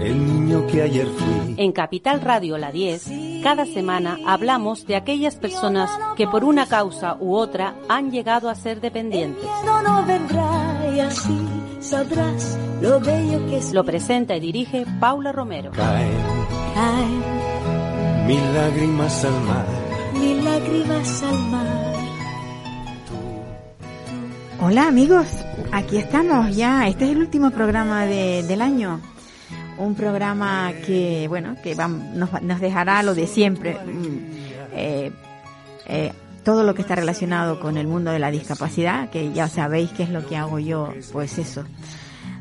El niño que ayer fui. En Capital Radio La 10, cada semana hablamos de aquellas personas que por una causa u otra han llegado a ser dependientes. Lo presenta y dirige Paula Romero. Caen Caen mil lágrimas al mar. mil lágrimas al mar. Hola amigos, aquí estamos ya. Este es el último programa de- del año. Un programa que, bueno, que nos, nos dejará lo de siempre. mm, eh, eh, todo lo que está relacionado con el mundo de la discapacidad, que ya sabéis qué es lo que hago yo, pues eso,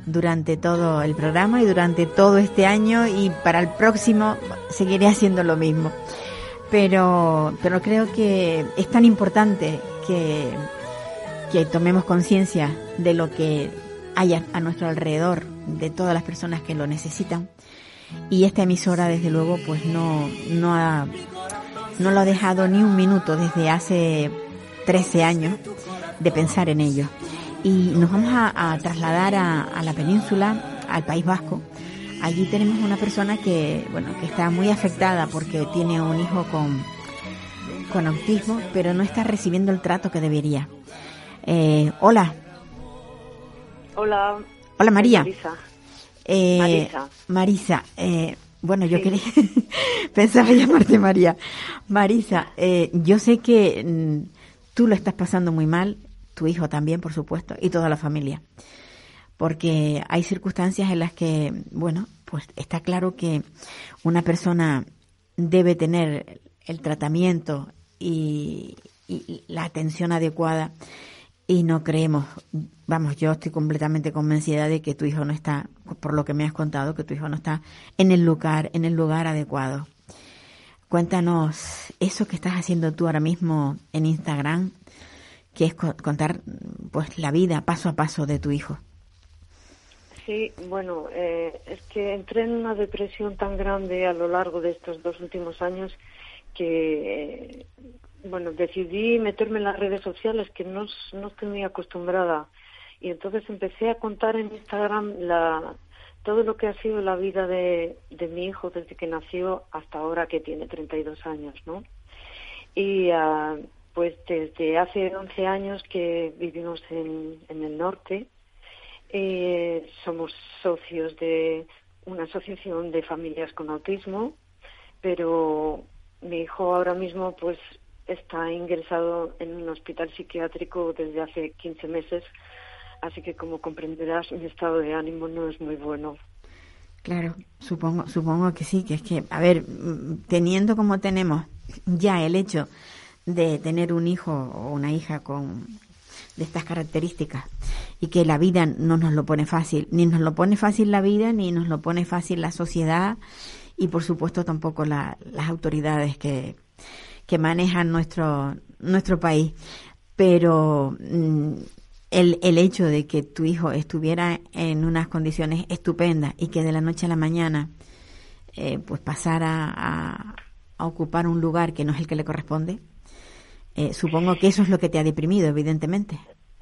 durante todo el programa y durante todo este año y para el próximo seguiré haciendo lo mismo. Pero, pero creo que es tan importante que, que tomemos conciencia de lo que hay a nuestro alrededor, de todas las personas que lo necesitan. Y esta emisora, desde luego, pues no, no ha, no lo ha dejado ni un minuto desde hace 13 años de pensar en ello. Y nos vamos a, a trasladar a, a la península, al País Vasco. Allí tenemos una persona que, bueno, que está muy afectada porque tiene un hijo con, con autismo, pero no está recibiendo el trato que debería. Eh, hola, Hola. Hola María. Marisa. Eh, Marisa. Marisa, eh, bueno, yo Sí. quería, pensaba llamarte María. Marisa, eh, yo sé que mm, tú lo estás pasando muy mal, tu hijo también, por supuesto, y toda la familia. Porque hay circunstancias en las que, bueno, pues está claro que una persona debe tener el tratamiento y, y la atención adecuada y no creemos, vamos, yo estoy completamente convencida de que tu hijo no está, por lo que me has contado, que tu hijo no está en el lugar, en el lugar adecuado. Cuéntanos eso que estás haciendo tú ahora mismo en Instagram, que es co- contar pues la vida paso a paso de tu hijo. Sí, bueno, eh, es que entré en una depresión tan grande a lo largo de estos dos últimos años que, bueno, decidí meterme en las redes sociales que no, no estoy muy acostumbrada. Y entonces empecé a contar en Instagram la, todo lo que ha sido la vida de, de mi hijo desde que nació hasta ahora que tiene 32 años, ¿no? Y ah, pues desde hace 11 años que vivimos en, en el norte, eh, somos socios de una asociación de familias con autismo, pero mi hijo ahora mismo pues está ingresado en un hospital psiquiátrico desde hace 15 meses, así que como comprenderás mi estado de ánimo no es muy bueno. Claro, supongo, supongo que sí, que es que, a ver, teniendo como tenemos ya el hecho de tener un hijo o una hija con de estas características y que la vida no nos lo pone fácil, ni nos lo pone fácil la vida, ni nos lo pone fácil la sociedad y por supuesto tampoco la- las autoridades que, que manejan nuestro, nuestro país. Pero mm, el, el hecho de que tu hijo estuviera en unas condiciones estupendas y que de la noche a la mañana eh, pues pasara a, ocupar un lugar que no es el que le corresponde, eh, supongo que eso es lo que te ha deprimido, evidentemente.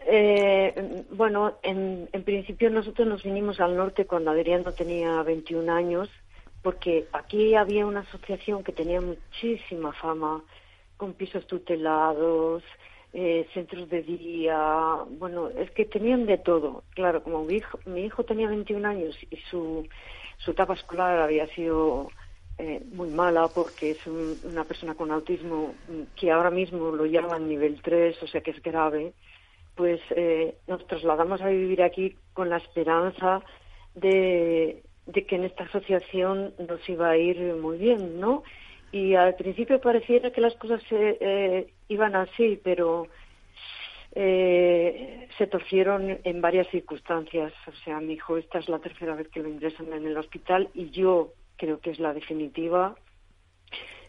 Eh, bueno, en, en principio nosotros nos vinimos al norte cuando Adriano tenía 21 años, porque aquí había una asociación que tenía muchísima fama, con pisos tutelados, eh, centros de día, bueno, es que tenían de todo. Claro, como mi hijo, mi hijo tenía 21 años y su, su etapa escolar había sido eh, muy mala porque es un- una persona con autismo que ahora mismo lo llaman nivel 3, o sea que es grave, pues eh, nos trasladamos a vivir aquí con la esperanza de, de que en esta asociación nos iba a ir muy bien, ¿no? Y al principio pareciera que las cosas se, eh, iban así, pero eh, se torcieron en varias circunstancias. O sea, mi hijo, esta es la tercera vez que lo ingresan en el hospital y yo creo que es la definitiva.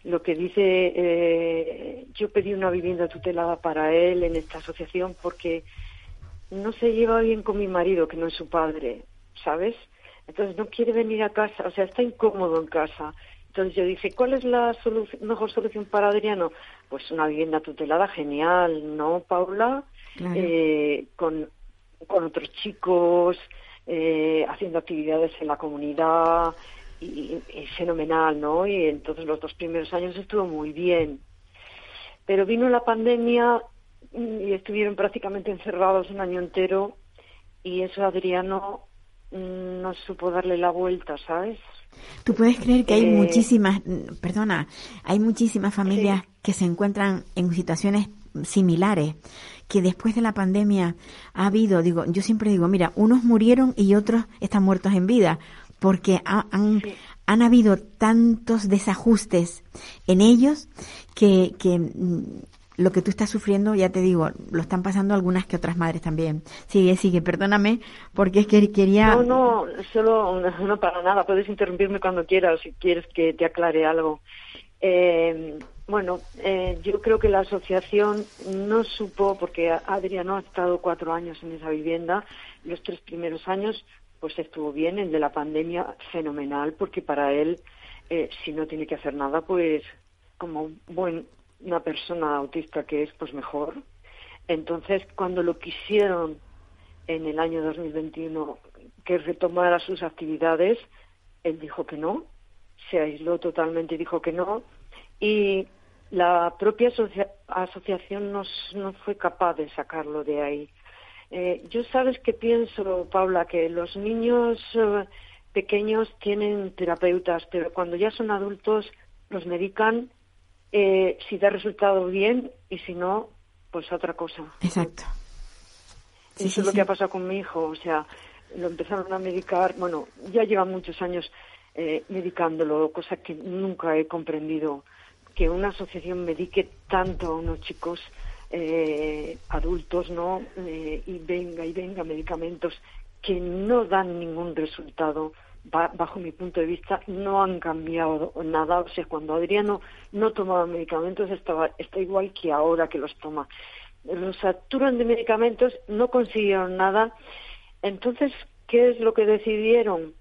lo que dice, eh, yo pedí una vivienda tutelada para él en esta asociación porque no se lleva bien con mi marido, que no es su padre, ¿sabes? Entonces no quiere venir a casa, o sea, está incómodo en casa. Entonces yo dije, ¿cuál es la mejor solución para Adriano? Pues una vivienda tutelada, genial, ¿no, Paula? Eh, con, con otros chicos, eh, haciendo actividades en la comunidad, y, fenomenal, ¿no? Y entonces los dos primeros años estuvo muy bien. Pero vino la pandemia y estuvieron prácticamente encerrados un año entero y eso Adriano no supo darle la vuelta, ¿sabes? Tú puedes creer que hay eh, muchísimas, perdona, hay muchísimas familias que se encuentran en situaciones similares, que después de la pandemia ha habido, digo, yo siempre digo, mira, unos murieron y otros están muertos en vida, porque han, han habido tantos desajustes en ellos que, que mm, lo que tú estás sufriendo, ya te digo, lo están pasando algunas que otras madres también. Sigue, sigue, perdóname, porque es que quería... No, no, solo, no para nada, puedes interrumpirme cuando quieras, si quieres que te aclare algo. Eh, bueno, eh, yo creo que la asociación no supo, porque Adriano ha estado cuatro años en esa vivienda, los tres primeros años pues estuvo bien, el de la pandemia fenomenal, porque para él, eh, si no tiene que hacer nada, pues como buen, una persona autista que es, pues mejor. Entonces, cuando lo quisieron en el año 2021 que retomara sus actividades, él dijo que no, se aisló totalmente dijo que no, y la propia asociación no, no fue capaz de sacarlo de ahí. Eh, yo sabes que pienso, Paula, que los niños eh, pequeños tienen terapeutas, pero cuando ya son adultos los medican eh, si da resultado bien y si no, pues otra cosa. Exacto. Eso es lo que ha pasado con mi hijo, o sea, lo empezaron a medicar, bueno, ya lleva muchos años medicándolo, cosa que nunca he comprendido, que una asociación medique tanto a unos chicos eh, adultos, ¿no? Eh, y venga y venga medicamentos que no dan ningún resultado. Bajo mi punto de vista, no han cambiado nada. O sea, cuando Adriano no tomaba medicamentos, estaba, está igual que ahora que los toma. Los saturan de medicamentos, no consiguieron nada. Entonces, ¿qué es lo que decidieron?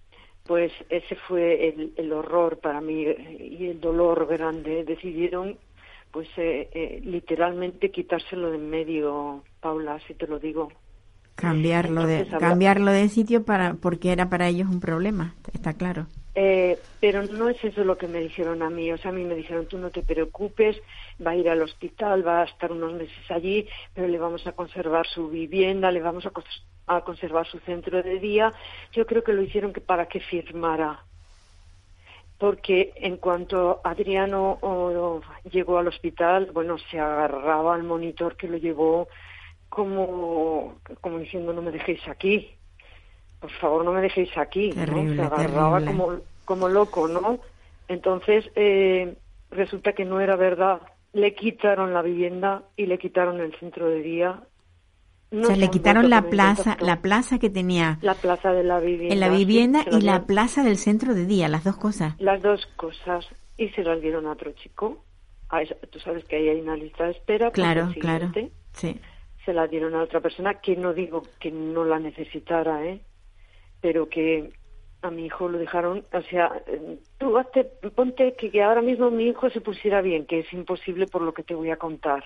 Pues ese fue el, horror para mí y el dolor grande. Decidieron pues eh, eh, literalmente quitárselo de en medio, Paula, si te lo digo. Cambiarlo de cambiarlo de sitio para porque era para ellos un problema, está claro. Eh, pero no es eso lo que me dijeron a mí. O sea, a mí me dijeron, tú no te preocupes, va a ir al hospital, va a estar unos meses allí, pero le vamos a conservar su vivienda, le vamos a, a conservar su centro de día. Yo creo que lo hicieron que para que firmara porque en cuanto Adriano llegó al hospital, bueno, se agarraba al monitor que lo llevó como, como diciendo no me dejéis aquí, por favor no me dejéis aquí, se agarraba como, como loco, ¿no? Entonces eh, resulta que no era verdad, le quitaron la vivienda y le quitaron el centro de día o sea, le quitaron la plaza, la plaza que tenía. La plaza de la vivienda. En la vivienda y la plaza del centro de día, las dos cosas. Las dos cosas. Y se las dieron a otro chico. tú sabes que ahí hay una lista de espera. Claro, claro. Sí. Se la dieron a otra persona que no digo que no la necesitara, ¿eh? Pero que a mi hijo lo dejaron, o sea, tú hazte, ponte que, que ahora mismo mi hijo se pusiera bien, que es imposible por lo que te voy a contar.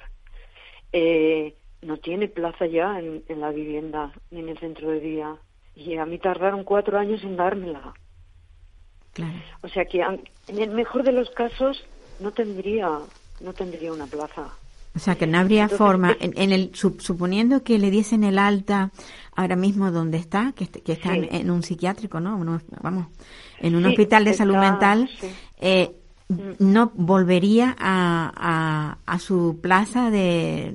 Eh, no tiene plaza ya en, la vivienda ni en el centro de día. Y a mí tardaron cuatro años en dármela. O sea que en el mejor de los casos no tendría, no tendría una plaza. O sea que no habría forma, en, el suponiendo que le diesen el alta ahora mismo donde está, que, que está en, un psiquiátrico, ¿no? vamos, en un hospital de salud mental, eh, no volvería a, a, su plaza de,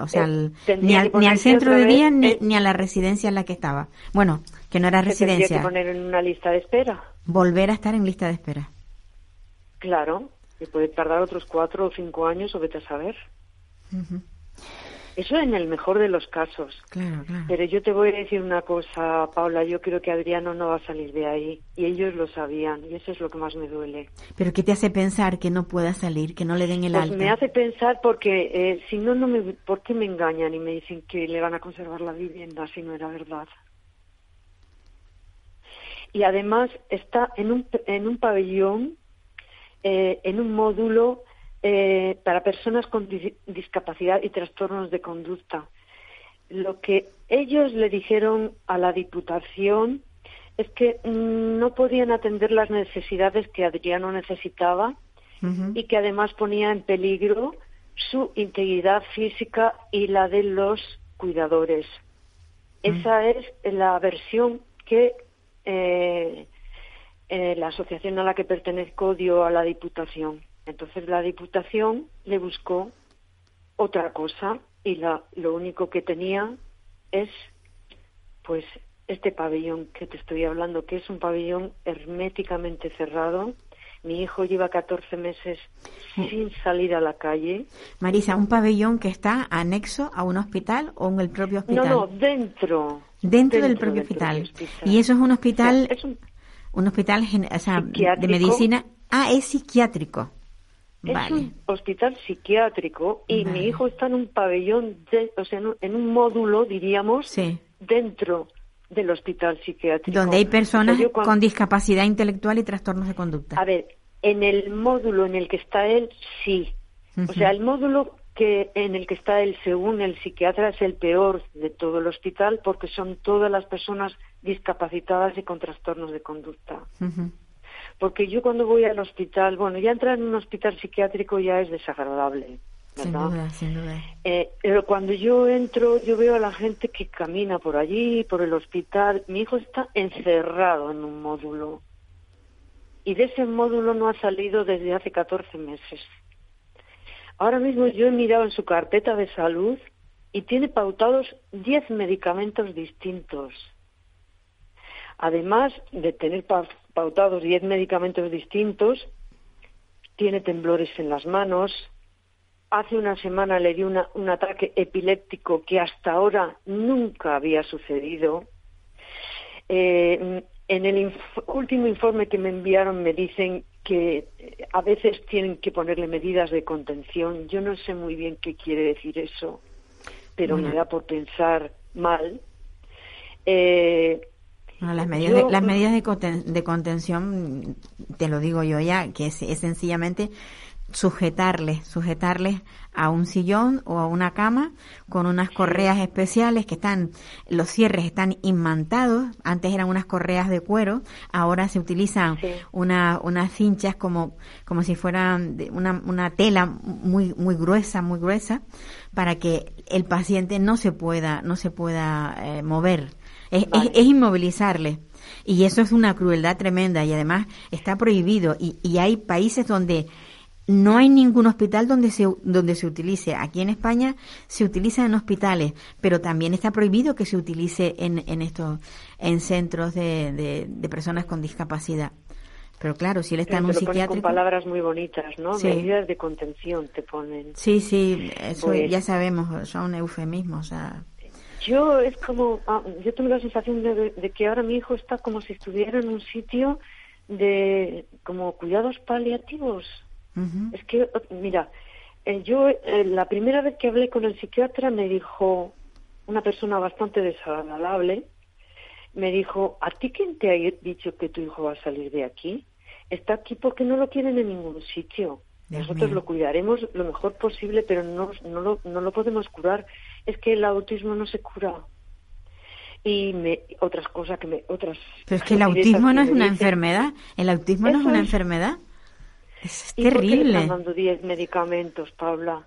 o sea, eh, ni, al, centro de día ni, a la residencia en la que estaba. Bueno, que no era residencia. que poner en una lista de espera. Volver a estar en lista de espera. Claro, y puede tardar otros cuatro o cinco años o vete a saber. Eso en el mejor de los casos. Claro, claro. Pero yo te voy a decir una cosa, Paula, yo creo que Adriano no va a salir de ahí. Y ellos lo sabían, y eso es lo que más me duele. Pero ¿qué te hace pensar que no pueda salir, que no le den el Pues alta? me hace pensar porque eh, si no, no me, ¿por qué me engañan y me dicen que le van a conservar la vivienda si no era verdad? Y además está en un, en un pabellón, eh, en un módulo eh, para personas con dis- discapacidad y trastornos de conducta. Lo que ellos le dijeron a la Diputación es que mm, no podían atender las necesidades que Adriano necesitaba y que además ponía en peligro su integridad física y la de los cuidadores. Esa es la versión que eh, eh, la asociación a la que pertenezco dio a la Diputación. Entonces la Diputación le buscó otra cosa y la, lo único que tenía es pues este pabellón que te estoy hablando, que es un pabellón herméticamente cerrado. Mi hijo lleva 14 meses sin salir a la calle. Marisa, un pabellón que está anexo a un hospital o en el propio No, hospital. no, dentro. dentro, del propio dentro hospital. del hospital. Y eso es un hospital, O sea, es un- un hospital gen- o sea, de medicina. Ah, es psiquiátrico. Es un hospital psiquiátrico y Vale. mi hijo está en un pabellón, de, o sea, en un, en un módulo, diríamos, Sí. dentro del hospital psiquiátrico. Donde hay personas O sea, yo cuando- con discapacidad intelectual y trastornos de conducta. A ver, en el módulo en el que está él, sí. O sea, el módulo que en el que está él, según el psiquiatra, es el peor de todo el hospital porque son todas las personas discapacitadas y con trastornos de conducta. Ujú. Porque yo cuando voy al hospital, bueno, ya entrar en un hospital psiquiátrico ya es desagradable, Sin ¿verdad? duda, sin duda. Eh, pero cuando yo entro, yo veo a la gente que camina por allí, por el hospital. Mi hijo está encerrado en un módulo. Y de ese módulo no ha salido desde hace 14 meses. Ahora mismo yo he mirado en su carpeta de salud y tiene pautados 10 medicamentos distintos. Además de tener pautados 10 medicamentos distintos, tiene temblores en las manos, Hace una semana le dio una- un ataque epiléptico que hasta ahora nunca había sucedido. Eh, en el inf- último informe que me enviaron me dicen que eh, a veces tienen que ponerle medidas de contención. Yo no sé muy bien qué quiere decir eso, pero me da por pensar mal. Eh, Bueno, las medidas, Yo- de, las medidas de, conten- de contención, te lo digo yo ya, que es, es sencillamente sujetarles, sujetarles a un sillón o a una cama con unas correas especiales que están, los cierres están imantados, antes eran unas correas de cuero, ahora se utilizan Sí. una, unas cinchas como, como si fueran de una, una tela muy, muy gruesa, muy gruesa, para que el paciente no se pueda, no se pueda eh, mover. Es, es- Vale. es inmovilizarle. Y eso es una crueldad tremenda y además está prohibido. Y, y hay países donde no hay ningún hospital donde se, donde se utilice. Aquí en España se utiliza en hospitales, pero también está prohibido que se utilice en, en estos, en centros de, de, de personas con discapacidad. Pero claro, si él está en pero un con psiquiátrico. palabras muy bonitas, ¿no? Sí. Medidas de contención te ponen. Sí, sí, eso Pues- ya sabemos, son eufemismos. O sea, Yo es como, ah, yo tengo la sensación de, de que ahora mi hijo está como si estuviera en un sitio de como cuidados paliativos. Es que, mira, eh, yo eh, la primera vez que hablé con el psiquiatra me dijo, una persona bastante desagradable, me dijo, ¿a ti quién te ha dicho que tu hijo va a salir de aquí? Está aquí porque no lo quieren en ningún sitio. Nosotros lo cuidaremos lo mejor posible, pero no, no, lo, no lo podemos curar. Es que el autismo no se cura. Y me, otras cosas que me, otras. Pero es que el autismo no es una dicen. enfermedad. El autismo no es una es. enfermedad. Es ¿Y por qué le terrible. están dando 10 medicamentos, Paula?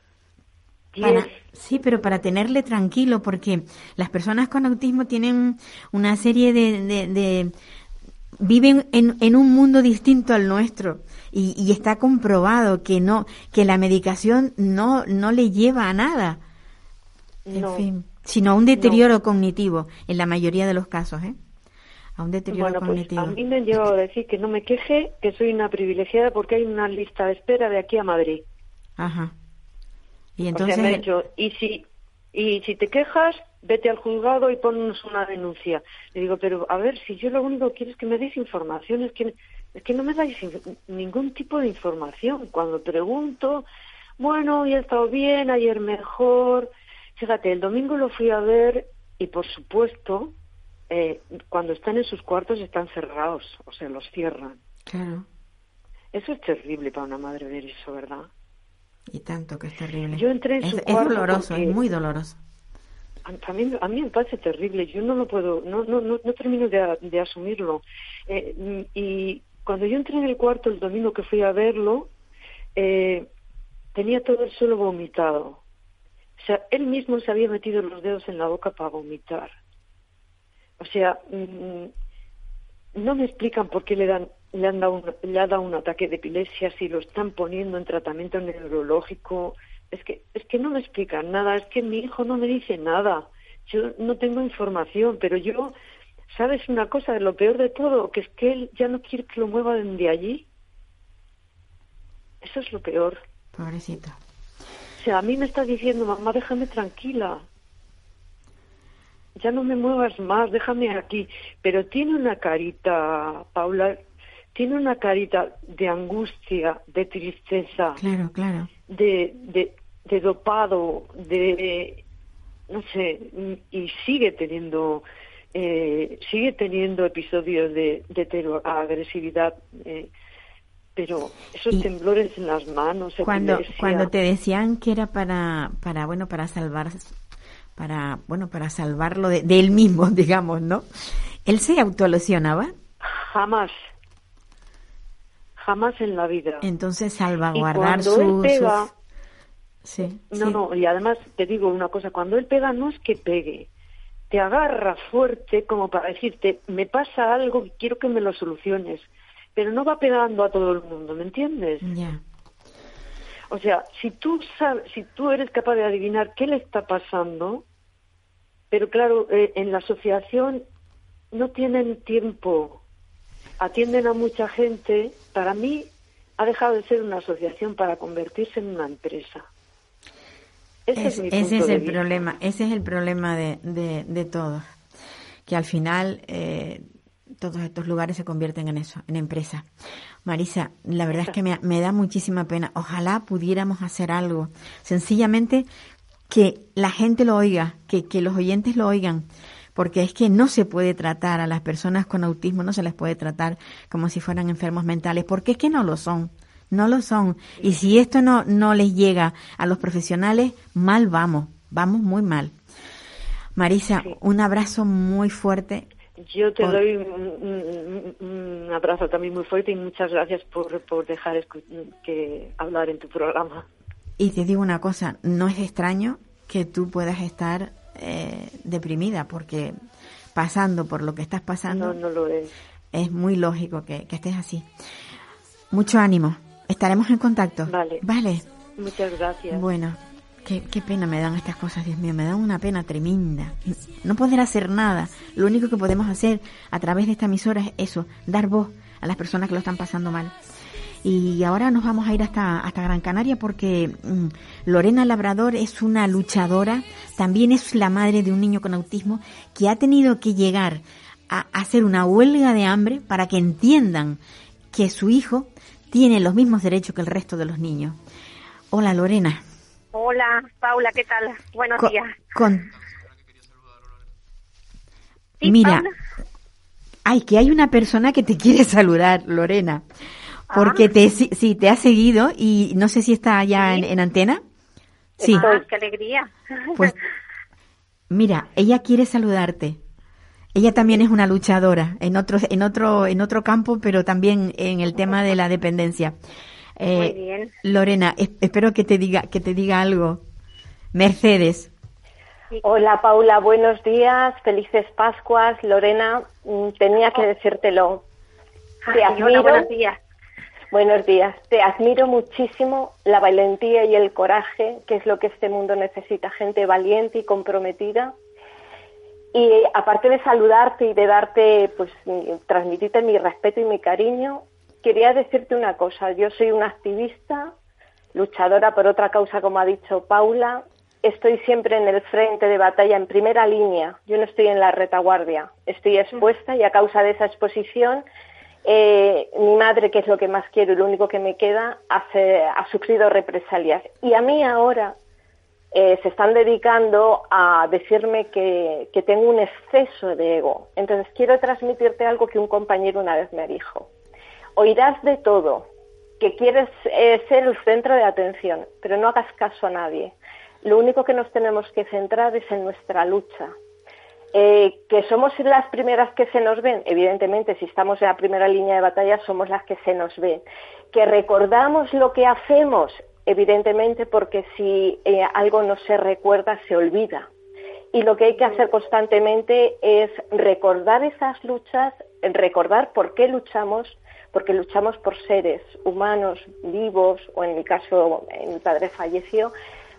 Para- 10. sí, pero para tenerle tranquilo, porque las personas con autismo tienen una serie de, de- de- viven en, en un mundo distinto al nuestro y, y está comprobado que no que la medicación no no le lleva a nada, en No. fin, sino a un deterioro cognitivo en la mayoría de los casos, ¿eh? A un deterioro Bueno, pues cognitivo. a mí me han llegado a decir que no me queje, que soy una privilegiada porque hay una lista de espera de aquí a Madrid. Ajá. Y o entonces sea, me han dicho, y si, Y si te quejas, vete al juzgado y ponnos una denuncia. Le digo, pero a ver, si yo lo único que quiero es que me deis información, es que, es que no me dais ningún tipo de información. Cuando pregunto, bueno, hoy he estado bien, ayer mejor. Fíjate, el domingo lo fui a ver y, por supuesto, eh, cuando están en sus cuartos están cerrados, o sea, los cierran. Claro. Eso es terrible para una madre ver eso, ¿verdad? Y tanto que es terrible. Yo entré en es, su es cuarto doloroso, es muy doloroso. a mí, a mí me parece terrible. Yo no lo puedo, no, no, no, no termino de, de asumirlo. Eh, y cuando yo entré en el cuarto el domingo que fui a verlo, eh, tenía todo el suelo vomitado. O sea, él mismo se había metido los dedos en la boca para vomitar. O sea, mm, no me explican por qué le dan le han dado un, le ha dado un ataque de epilepsia si lo están poniendo en tratamiento neurológico. Es que es que no me explican nada es que mi hijo no me dice nada. Yo no tengo información pero yo sabes una cosa de lo peor de todo que es que él ya no quiere que lo muevan de allí. Eso es lo peor. Pobrecito. O sea a mí me está diciendo mamá déjame tranquila ya no me muevas más, déjame aquí. Pero tiene una carita, Paula, tiene una carita de angustia, de tristeza, Claro, claro. de, de, de dopado, de, no sé, y sigue teniendo, eh, sigue teniendo episodios de, de agresividad. eh, pero esos Y temblores en las manos, Cuando, cuando te decían que era para, para bueno, para salvar, para, bueno, para salvarlo de, de él mismo, digamos, ¿no? ¿Él se autolesionaba? jamás, jamás en la vida. Entonces Y salvaguardar cuando su, él pega, Sí, No, sí. no, y además te digo una cosa, cuando él pega no es que pegue, te agarra fuerte como para decirte, me pasa algo y quiero que me lo soluciones, pero no va pegando a todo el mundo, ¿me entiendes? Ya. O sea, si tú sabes, si tú eres capaz de adivinar qué le está pasando, pero claro, eh, en la asociación no tienen tiempo, atienden a mucha gente, para mí ha dejado de ser una asociación para convertirse en una empresa. Ese es, Es- mi ese es el problema, ese es el problema de, de, de todos, que al final eh, todos estos lugares se convierten en eso, en empresa. Marisa, la verdad es que me, me da muchísima pena. Ojalá pudiéramos hacer algo, sencillamente que la gente lo oiga, que, que los oyentes lo oigan, porque es que no se puede tratar a las personas con autismo, no se les puede tratar como si fueran enfermos mentales, porque es que no lo son. No lo son. Y si esto no, no les llega a los profesionales, mal vamos. Vamos muy mal. Marisa, un abrazo muy fuerte. Yo te Por- doy un, un- un abrazo también muy fuerte y muchas gracias por, por dejar que hablar en tu programa. Y te digo una cosa, no es extraño que tú puedas estar eh, deprimida, porque pasando por lo que estás pasando, No, no lo es. es muy lógico que, que estés así. Mucho ánimo. Estaremos en contacto. Vale. Vale. Muchas gracias. Bueno, qué, pena me dan estas cosas, Dios mío, me dan una pena tremenda. No poder hacer nada. Lo único que podemos hacer a través de esta emisora es eso, dar voz a las personas que lo están pasando mal. Y ahora nos vamos a ir hasta, hasta Gran Canaria porque mm, Lorena Labrador es una luchadora, también es la madre de un niño con autismo que ha tenido que llegar a hacer una huelga de hambre para que entiendan que su hijo tiene los mismos derechos que el resto de los niños. Hola Lorena. Hola, Paula, ¿qué tal? Buenos días. con- Sí, Mira, Paula. ay, que hay una persona que te quiere saludar, Lorena, porque Ah. te si- sí, te ha seguido y no sé si está ya en, en antena. Sí, Ah, qué alegría. pues mira, ella quiere saludarte. Ella también es una luchadora en otro en otro en otro campo, pero también en el tema de la dependencia. Eh, Muy bien. Lorena, es- espero que te diga que te diga algo. Mercedes. Hola Paula, buenos días, felices Pascuas. Lorena, mm, tenía que decírtelo. Te Ay, hola, admiro. buenos días. Buenos días. Te admiro muchísimo la valentía y el coraje, que es lo que este mundo necesita, gente valiente y comprometida. Y aparte de saludarte y de darte, pues, mi- transmitirte mi respeto y mi cariño, quería decirte una cosa. Yo soy una activista, luchadora por otra causa, como ha dicho Paula, estoy siempre en el frente de batalla, en primera línea. Yo no estoy en la retaguardia, estoy expuesta y a causa de esa exposición, eh, mi madre, que es lo que más quiero y lo único que me queda, ha sufrido represalias. Y a mí ahora eh, se están dedicando a decirme que, que tengo un exceso de ego. Entonces quiero transmitirte algo que un compañero una vez me dijo. Oirás de todo, que quieres eh, ser el centro de atención, pero no hagas caso a nadie. Lo único que nos tenemos que centrar es en nuestra lucha. Eh, que somos las primeras que se nos ven, evidentemente, si estamos en la primera línea de batalla, somos las que se nos ven. Que recordamos lo que hacemos, evidentemente, porque si eh, algo no se recuerda, se olvida. Y lo que hay que hacer constantemente es recordar esas luchas, recordar por qué luchamos, porque luchamos por seres humanos vivos, o en mi caso, mi padre falleció,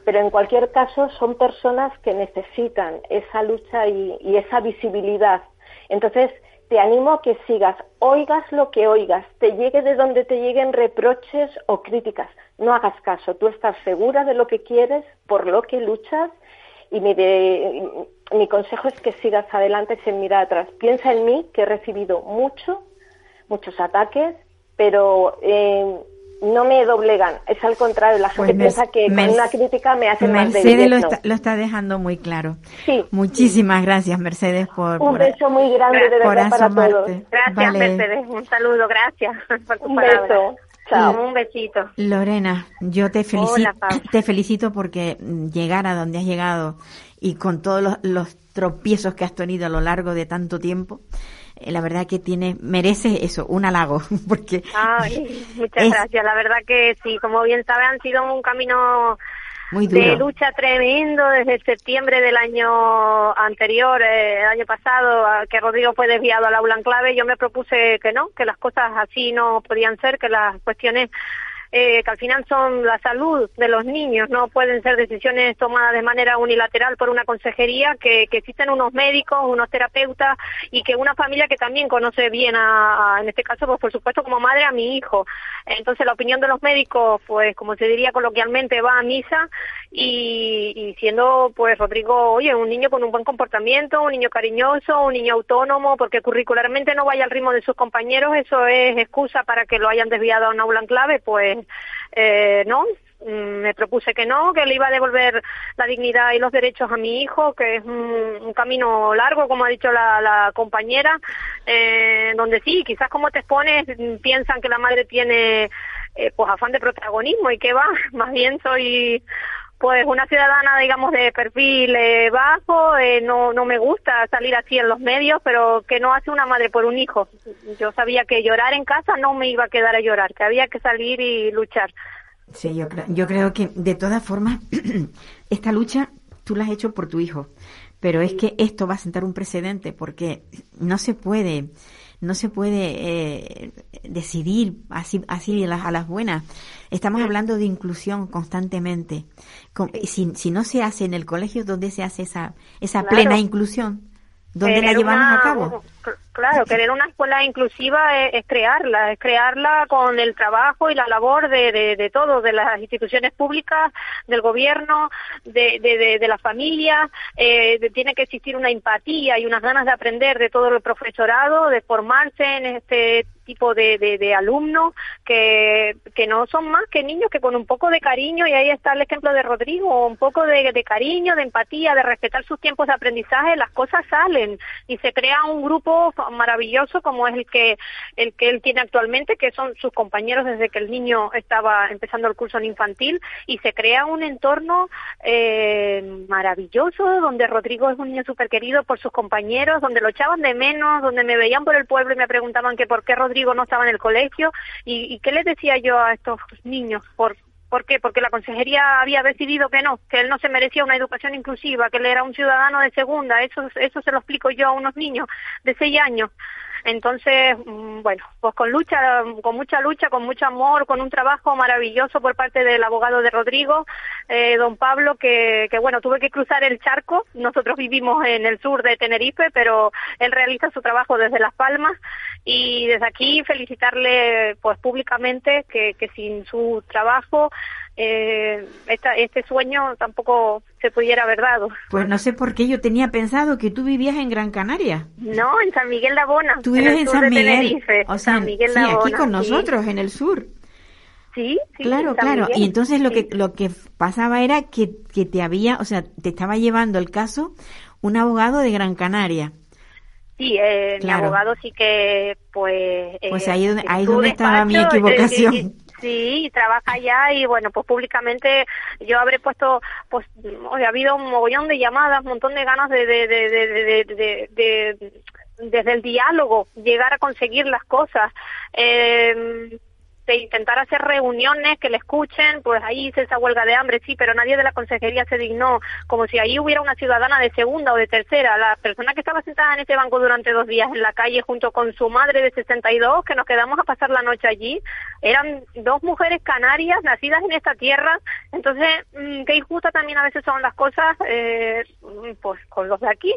pero en cualquier caso son personas que necesitan esa lucha y, esa visibilidad. Entonces, te animo a que sigas, oigas lo que oigas, te llegue de donde te lleguen reproches o críticas. No hagas caso, tú estás segura de lo que quieres, por lo que luchas y mi, mi consejo es que sigas adelante sin mirar atrás. Piensa en mí, que he recibido mucho, muchos ataques, pero eh, no me doblegan, es al contrario, la gente pues piensa que con una crítica me hacen más Mercedes lo, está, lo está dejando muy claro. Sí. Muchísimas gracias, Mercedes, por... Un beso muy grande de verdad para todos. Gracias, Mercedes, un saludo, gracias por tu Un beso. Chao. Un besito. Lorena, yo te felicito, te felicito porque llegar a donde has llegado y con todos los, los tropiezos que has tenido a lo largo de tanto tiempo, la verdad que tiene merece eso, un halago, porque Ay, muchas gracias. La verdad que sí, como bien sabe, han sido un camino de lucha tremendo desde septiembre del año anterior, eh, el año pasado, que Rodrigo fue desviado al aula en clave. Yo me propuse que no, que las cosas así no podían ser, que las cuestiones eh, que al final son la salud de los niños, no pueden ser decisiones tomadas de manera unilateral por una consejería, que, que existen unos médicos, unos terapeutas y que una familia que también conoce bien a, en este caso, pues por supuesto como madre a mi hijo. Entonces la opinión de los médicos, pues como se diría coloquialmente, va a misa y, y siendo pues Rodrigo, oye, un niño con un buen comportamiento, un niño cariñoso, un niño autónomo, porque curricularmente no vaya al ritmo de sus compañeros, eso es excusa para que lo hayan desviado a un aula en clave, pues eh, no, me propuse que no, que le iba a devolver la dignidad y los derechos a mi hijo, que es un, camino largo, como ha dicho la, compañera, eh, donde sí, quizás como te expones, piensan que la madre tiene eh, pues afán de protagonismo y que va, más bien soy pues una ciudadana, digamos, de perfil eh, bajo, eh, no, no me gusta salir así en los medios, pero que no hace una madre por un hijo. Yo sabía que llorar en casa no me iba a quedar a llorar, que había que salir y luchar. Sí, yo creo, yo creo que de todas formas, esta lucha tú la has hecho por tu hijo, pero es que esto va a sentar un precedente porque no se puede no se puede eh, decidir así, así a las, a las buenas. Estamos hablando de inclusión constantemente. Si, si no se hace en el colegio, ¿dónde se hace esa, esa plena inclusión? ¿Dónde la llevamos a cabo? Claro, querer una escuela inclusiva es, crearla, es crearla con el trabajo y la labor de, de, de todos, de las instituciones públicas, del gobierno, de, de, de la familia. Eh, tiene que existir una empatía y unas ganas de aprender de todo el profesorado, de formarse en este tipo de, de, alumnos que, que no son más que niños que con un poco de cariño, y ahí está el ejemplo de Rodrigo, un poco de cariño, de empatía, de respetar sus tiempos de aprendizaje, las cosas salen y se crea un grupo maravilloso como es el que el que él tiene actualmente, que son sus compañeros desde que el niño estaba empezando el curso en infantil y se crea un entorno eh, maravilloso donde Rodrigo es un niño súper querido por sus compañeros, donde lo echaban de menos, donde me veían por el pueblo y me preguntaban que por qué Rodrigo no estaba en el colegio y, y qué les decía yo a estos niños por ¿Por qué? Porque la consejería había decidido que no, que él no se merecía una educación inclusiva, que él era un ciudadano de segunda. Eso, eso se lo explico yo a unos niños de seis años. Entonces, mm, bueno, pues con lucha, con mucha lucha, con mucho amor, con un trabajo maravilloso por parte del abogado de Rodrigo, eh, don Pablo, que, que bueno, tuve que cruzar el charco. Nosotros vivimos en el sur de Tenerife, pero él realiza su trabajo desde Las Palmas y desde aquí felicitarle pues públicamente que, que sin su trabajo eh, este sueño tampoco se pudiera haber dado. Pues no sé por qué yo tenía pensado que tú vivías en Gran Canaria. No, en San Miguel de Abona. Tú vives en, San Miguel. O sea, Miguel aquí con nosotros, en el sur. Sí, sí. Claro, claro. Y entonces lo que lo que pasaba era que, que te había, o sea, te estaba llevando el caso un abogado de Gran Canaria. Sí, eh, mi abogado sí que, pues... Pues ahí, donde, ahí donde estaba mi equivocación. Sí, trabaja allá y bueno, pues públicamente yo habré puesto, pues ha habido un mogollón de llamadas, un montón de ganas de, de, de, de, de desde el diálogo llegar a conseguir las cosas. Eh, de intentar hacer reuniones que le escuchen, pues ahí hice esa huelga de hambre, sí, pero nadie de la consejería se dignó, como si ahí hubiera una ciudadana de segunda o de tercera. La persona que estaba sentada en ese banco durante dos días en la calle junto con su madre de 62, que nos quedamos a pasar la noche allí, eran dos mujeres canarias nacidas en esta tierra. Entonces, mm, qué injusta también a veces son las cosas, eh, pues con los de aquí.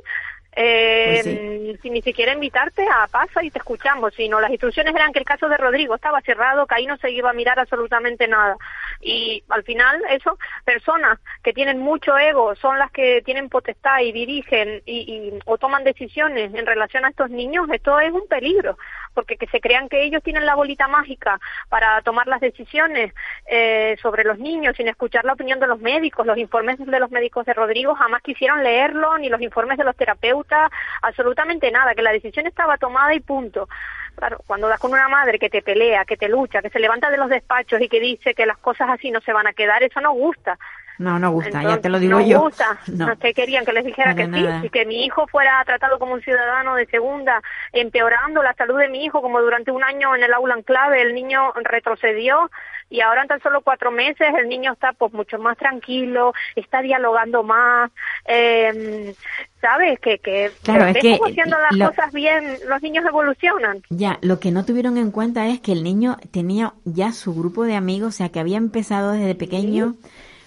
Eh, pues Sin ni siquiera invitarte a pasa y te escuchamos, sino las instrucciones eran que el caso de Rodrigo estaba cerrado, que ahí no se iba a mirar absolutamente nada. Y al final, eso, personas que tienen mucho ego son las que tienen potestad y dirigen y, o toman decisiones en relación a estos niños, esto es un peligro, porque que se crean que ellos tienen la bolita mágica para tomar las decisiones eh, sobre los niños sin escuchar la opinión de los médicos, los informes de los médicos de Rodrigo jamás quisieron leerlo, ni los informes de los terapeutas absolutamente nada, que la decisión estaba tomada y punto. Claro, cuando das con una madre que te pelea, que te lucha, que se levanta de los despachos y que dice que las cosas así no se van a quedar, eso no gusta. No, no gusta, ya te lo digo yo. No gusta, no. que querían que les dijera que sí, y que mi hijo fuera tratado como un ciudadano de segunda, empeorando la salud de mi hijo, como durante un año en el aula en clave el niño retrocedió y ahora en tan solo cuatro meses el niño está pues mucho más tranquilo, está dialogando más, eh, ¿sabes? Que, que, claro, es que haciendo las cosas bien, los niños evolucionan. Ya, lo que no tuvieron en cuenta es que el niño tenía ya su grupo de amigos, o sea, que había empezado desde pequeño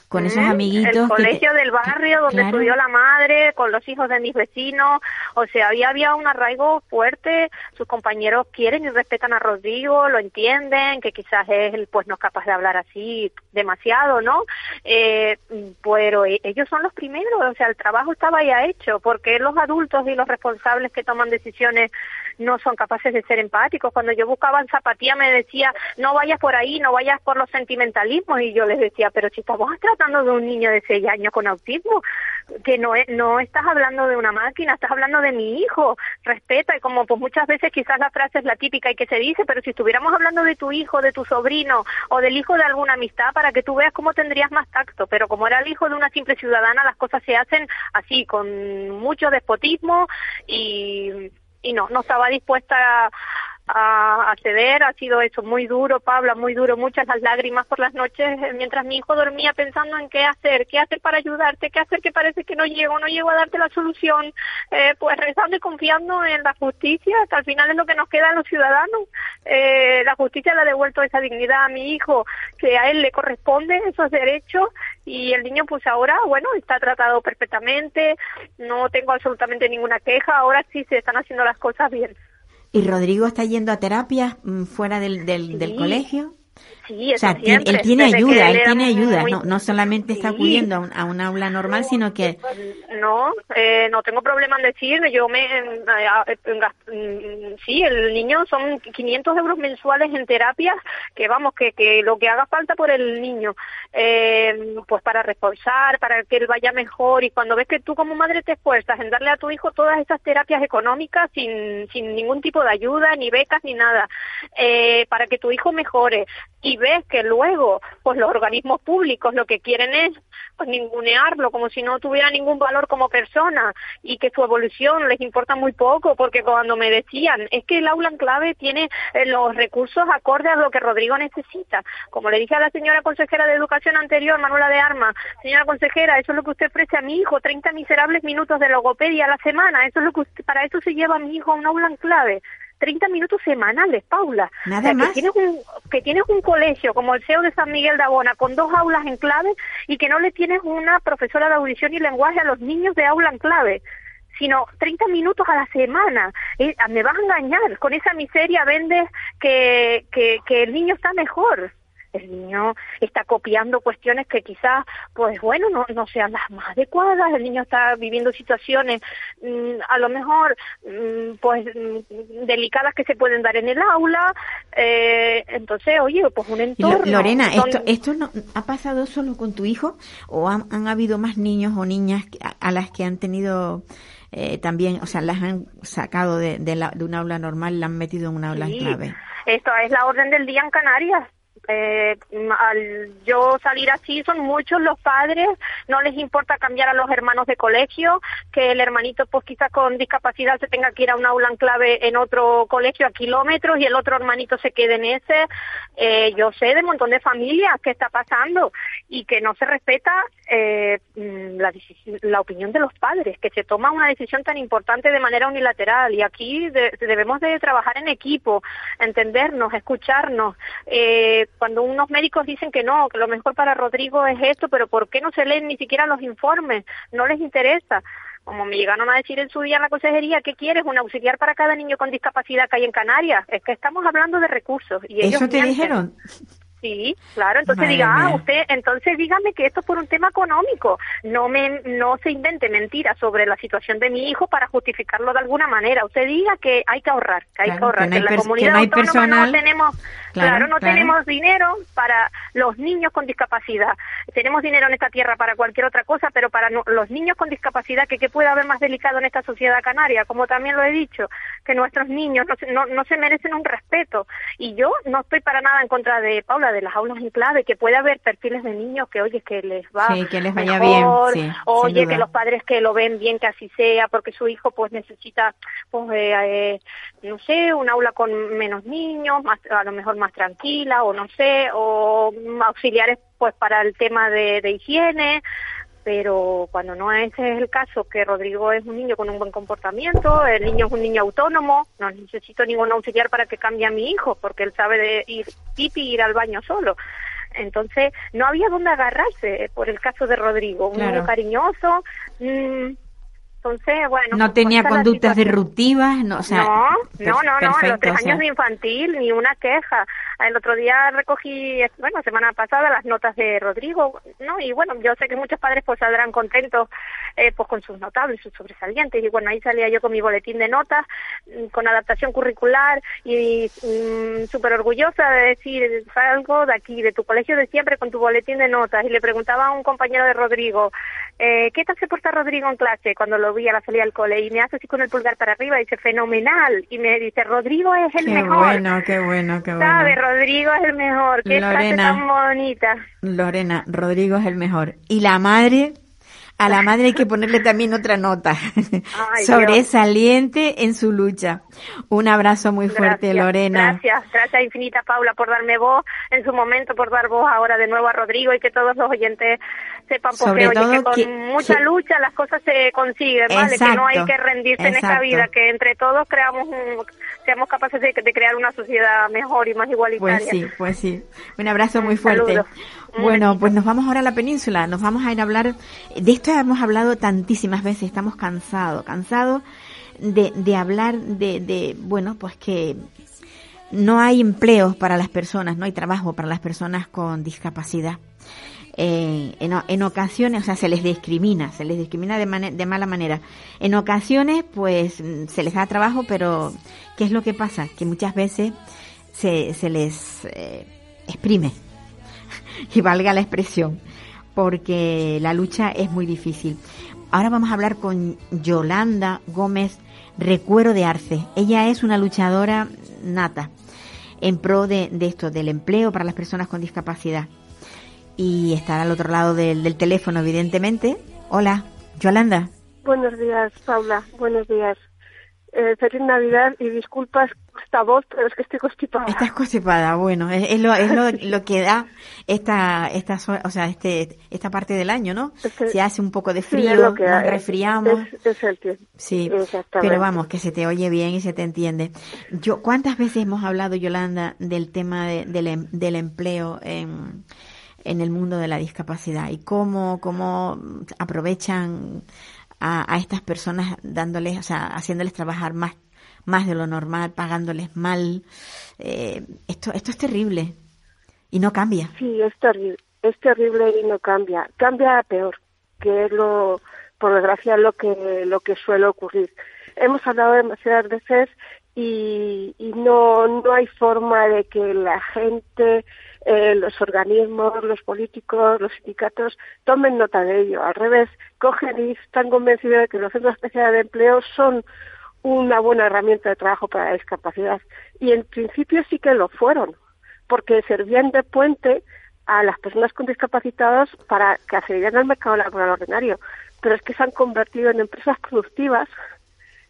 con esos amiguitos. El colegio del barrio donde estudió la madre, con los hijos de mis vecinos, o sea, había, había un arraigo fuerte, sus compañeros quieren y respetan a Rodrigo, lo entienden, que quizás él pues no es capaz de hablar así demasiado, ¿no? Eh, pero e, ellos son los primeros, o sea, el trabajo estaba ya hecho, porque los adultos y los responsables que toman decisiones no son capaces de ser empáticos. Cuando yo buscaba en zapatía me decía, no vayas por ahí, no vayas por los sentimentalismos, y yo les decía, pero si estamos tratando de un niño de seis años con autismo, que no, no estás hablando de una máquina, estás hablando de mi hijo, respeta, y como pues muchas veces quizás la frase es la típica y que se dice, pero si estuviéramos hablando de tu hijo, de tu sobrino, o del hijo de alguna amistad, para que tú veas cómo tendrías más tacto, pero como era el hijo de una simple ciudadana, las cosas se hacen así, con mucho despotismo y y no, no estaba dispuesta a, ceder, ha sido eso muy duro, Pablo, muy duro, muchas las lágrimas por las noches eh, mientras mi hijo dormía pensando en qué hacer, qué hacer para ayudarte, qué hacer que parece que no llego, no llego a darte la solución, eh, pues rezando y confiando en la justicia, que al final es lo que nos queda a los ciudadanos. Eh, la justicia le ha devuelto esa dignidad a mi hijo, que a él le corresponde esos derechos y el niño pues ahora, bueno, está tratado perfectamente, no tengo absolutamente ninguna queja, ahora sí se están haciendo las cosas bien. ¿Y Rodrigo está yendo a terapias mm, fuera del, del, del colegio? Sí, o sea, él tiene ayuda, él, tiene ayuda, no, no solamente está acudiendo a un, a un, aula normal, sino que... No, eh, no tengo problema en decir, yo me... Mm, sí, el niño son 500 euros mensuales en terapias, que vamos, que, que lo que haga falta por el niño, eh, pues para reforzar, para que él vaya mejor, y cuando ves que tú como madre te esfuerzas en darle a tu hijo todas esas terapias económicas sin, sin ningún tipo de ayuda, ni becas, ni nada, eh, para que tu hijo mejore, y ves que luego pues los organismos públicos lo que quieren es pues ningunearlo como si no tuviera ningún valor como persona y que su evolución les importa muy poco porque cuando me decían es que el aula en clave tiene eh, los recursos acordes a lo que Rodrigo necesita como le dije a la señora consejera de educación anterior Manuela de Arma señora consejera eso es lo que usted ofrece a mi hijo 30 miserables minutos de logopedia a la semana eso es lo que para eso se lleva a mi hijo a un aula en clave 30 minutos semanales, Paula. Nada más. Que tienes, un, que tienes un colegio como el CEO de San Miguel de Abona con dos aulas en clave y que no le tienes una profesora de audición y lenguaje a los niños de aula en clave sino 30 minutos a la semana. Eh, me vas a engañar, con esa miseria vendes que, que, que el niño está mejor. El niño está copiando cuestiones que quizás, pues bueno, no, no sean las más adecuadas, el niño está viviendo situaciones mm, a lo mejor mm, pues mm, delicadas que se pueden dar en el aula, eh, entonces, oye, pues un entorno... Lorena, ¿esto, ¿esto no ha pasado solo con tu hijo o han, han habido más niños o niñas a, las que han tenido... Eh, también, o sea, las han sacado de, de, la, de un aula normal y la han metido en una aula clave. Esto es la orden del día en Canarias. Eh, al yo salir así son muchos los padres, no les importa cambiar a los hermanos de colegio, que el hermanito pues quizás con discapacidad se tenga que ir a un aula en clave en otro colegio a kilómetros y el otro hermanito se quede en ese. Eh, yo sé de un montón de familias que está pasando y que no se respeta eh, mm, la, opinión de los padres, que se toma una decisión tan importante de manera unilateral y aquí debemos de trabajar en equipo, entendernos, escucharnos. Eh, cuando unos médicos dicen que no, que lo mejor para Rodrigo es esto, pero ¿por qué no se leen ni siquiera los informes? No les interesa. Como me llegaron a decir en su día en la consejería, ¿qué quieres? ¿Un auxiliar para cada niño con discapacidad que hay en Canarias? Es que estamos hablando de recursos. Y ellos ¿Eso te dijeron? Sí, claro, entonces diga, ah, usted, entonces dígame que esto es por un tema económico, no me, no se invente mentiras sobre la situación de mi hijo para justificarlo de alguna manera, usted diga que hay que ahorrar, que hay que ahorrar, que, en la comunidad autónoma no tenemos, claro, no tenemos dinero para los niños con discapacidad, tenemos dinero en esta tierra para cualquier otra cosa, pero para los niños con discapacidad, que qué puede haber más delicado en esta sociedad canaria, como también lo he dicho, que nuestros niños no, no, no se merecen un respeto, y yo no estoy para nada en contra de Paula, de las aulas en clave, que puede haber perfiles de niños que, oye, que les va que les vaya bien, oye, que los padres que lo ven bien, que así sea, porque su hijo pues necesita, pues, eh, eh, no sé, un aula con menos niños, más, a lo mejor más tranquila, o no sé, o auxiliares pues para el tema de, de higiene, pero cuando no ese es el caso, que Rodrigo es un niño con un buen comportamiento, el niño es un niño autónomo, no necesito ningún auxiliar para que cambie a mi hijo, porque él sabe de ir pipi ir al baño solo. Entonces, no había dónde agarrarse por el caso de Rodrigo, un niño cariñoso, mmm, entonces, bueno. No tenía conductas disruptivas, no, o sea, no, no, no, no, los tres años de infantil, ni una queja. El otro día recogí, bueno, semana pasada las notas de Rodrigo, ¿no? Y bueno, yo sé que muchos padres pues saldrán contentos eh, pues con sus notables, sus sobresalientes. Y bueno, ahí salía yo con mi boletín de notas, mm, con adaptación curricular y mm, súper orgullosa de decir, salgo de aquí, de tu colegio de siempre con tu boletín de notas. Y le preguntaba a un compañero de Rodrigo, eh, ¿qué tal se porta Rodrigo en clase? Cuando lo vi a la salida del cole y me hace así con el pulgar para arriba y dice, fenomenal. Y me dice, Rodrigo es el mejor. Qué bueno, qué bueno, qué bueno. Rodrigo es el mejor. Qué Lorena, tan bonita. Lorena, Rodrigo es el mejor. ¿Y la madre? A la madre hay que ponerle también otra nota. Sobresaliente en su lucha. Un abrazo muy fuerte, Lorena. Gracias, gracias infinita, Paula, por darme voz en su momento, por dar voz ahora de nuevo a Rodrigo y que todos los oyentes sepan porque, oye, que con mucha lucha las cosas se consiguen, ¿vale? que no hay que rendirse en esta vida, que entre todos creamos un, seamos capaces de, crear una sociedad mejor y más igualitaria. Pues sí, pues sí. Un abrazo muy fuerte. Bueno, pues nos vamos ahora a la península, nos vamos a ir a hablar, de esto hemos hablado tantísimas veces, estamos cansados, cansados de, de hablar de, de, bueno, pues que no hay empleos para las personas, no hay trabajo para las personas con discapacidad. Eh, en, en, ocasiones, o sea, se les discrimina, se les discrimina de, de mala manera. En ocasiones, pues, se les da trabajo, pero ¿qué es lo que pasa? Que muchas veces se, se les eh, exprime, y valga la expresión, porque la lucha es muy difícil. Ahora vamos a hablar con Yolanda Gómez Recuero de Arce. Ella es una luchadora nata en pro de, esto, del empleo para las personas con discapacidad. Y está al otro lado del, del teléfono, evidentemente. Hola, Yolanda. Buenos días, Paula. Buenos días eh, feliz Navidad y disculpas esta voz, pero es que estoy constipada. Estás constipada, bueno, es, lo, es lo, lo, que da esta, esta, o sea, este, esta parte del año, ¿no? Se hace un poco de frío, nos resfriamos. Es, el tiempo. Sí, pero vamos, que se te oye bien y se te entiende. Yo, ¿cuántas veces hemos hablado, Yolanda, del tema de, del, em, del empleo en, en el mundo de la discapacidad y cómo, cómo aprovechan a, a estas personas dándoles, o sea, haciéndoles trabajar más, más de lo normal, pagándoles mal. Eh, esto, esto es terrible. Y no cambia. Sí, es terrible, es terrible y no cambia. Cambia a peor, que es lo, por desgracia, lo que, lo que suele ocurrir. Hemos hablado demasiadas veces y, y no, no hay forma de que la gente, eh, los organismos, los políticos, los sindicatos tomen nota de ello. Al revés, cogen y están convencidos de que los centros especiales de empleo son una buena herramienta de trabajo para la discapacidad. Y en principio sí que lo fueron, porque servían de puente a las personas con discapacitados para que accedieran al mercado laboral ordinario. Pero es que se han convertido en empresas productivas,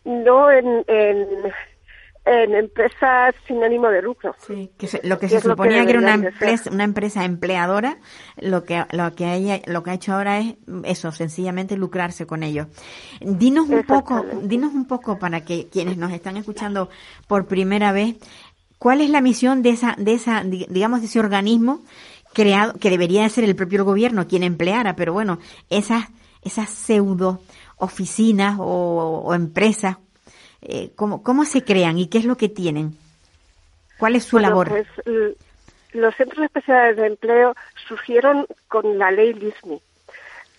no en, en, empresas sin ánimo de lucro. Sí, que lo que se suponía que, era una empresa, una empresa empleadora, lo que lo que ella, lo que ha hecho ahora es eso, sencillamente lucrarse con ello. Dinos un poco, dinos un poco para que quienes nos están escuchando por primera vez, ¿cuál es la misión de esa de esa digamos de ese organismo creado que debería de ser el propio gobierno quien empleara, pero bueno, esas esas pseudo oficinas o, empresas, eh, ¿cómo, ¿cómo se crean y qué es lo que tienen? ¿Cuál es su labor? Pues, los centros especiales de empleo surgieron con la ley LISMI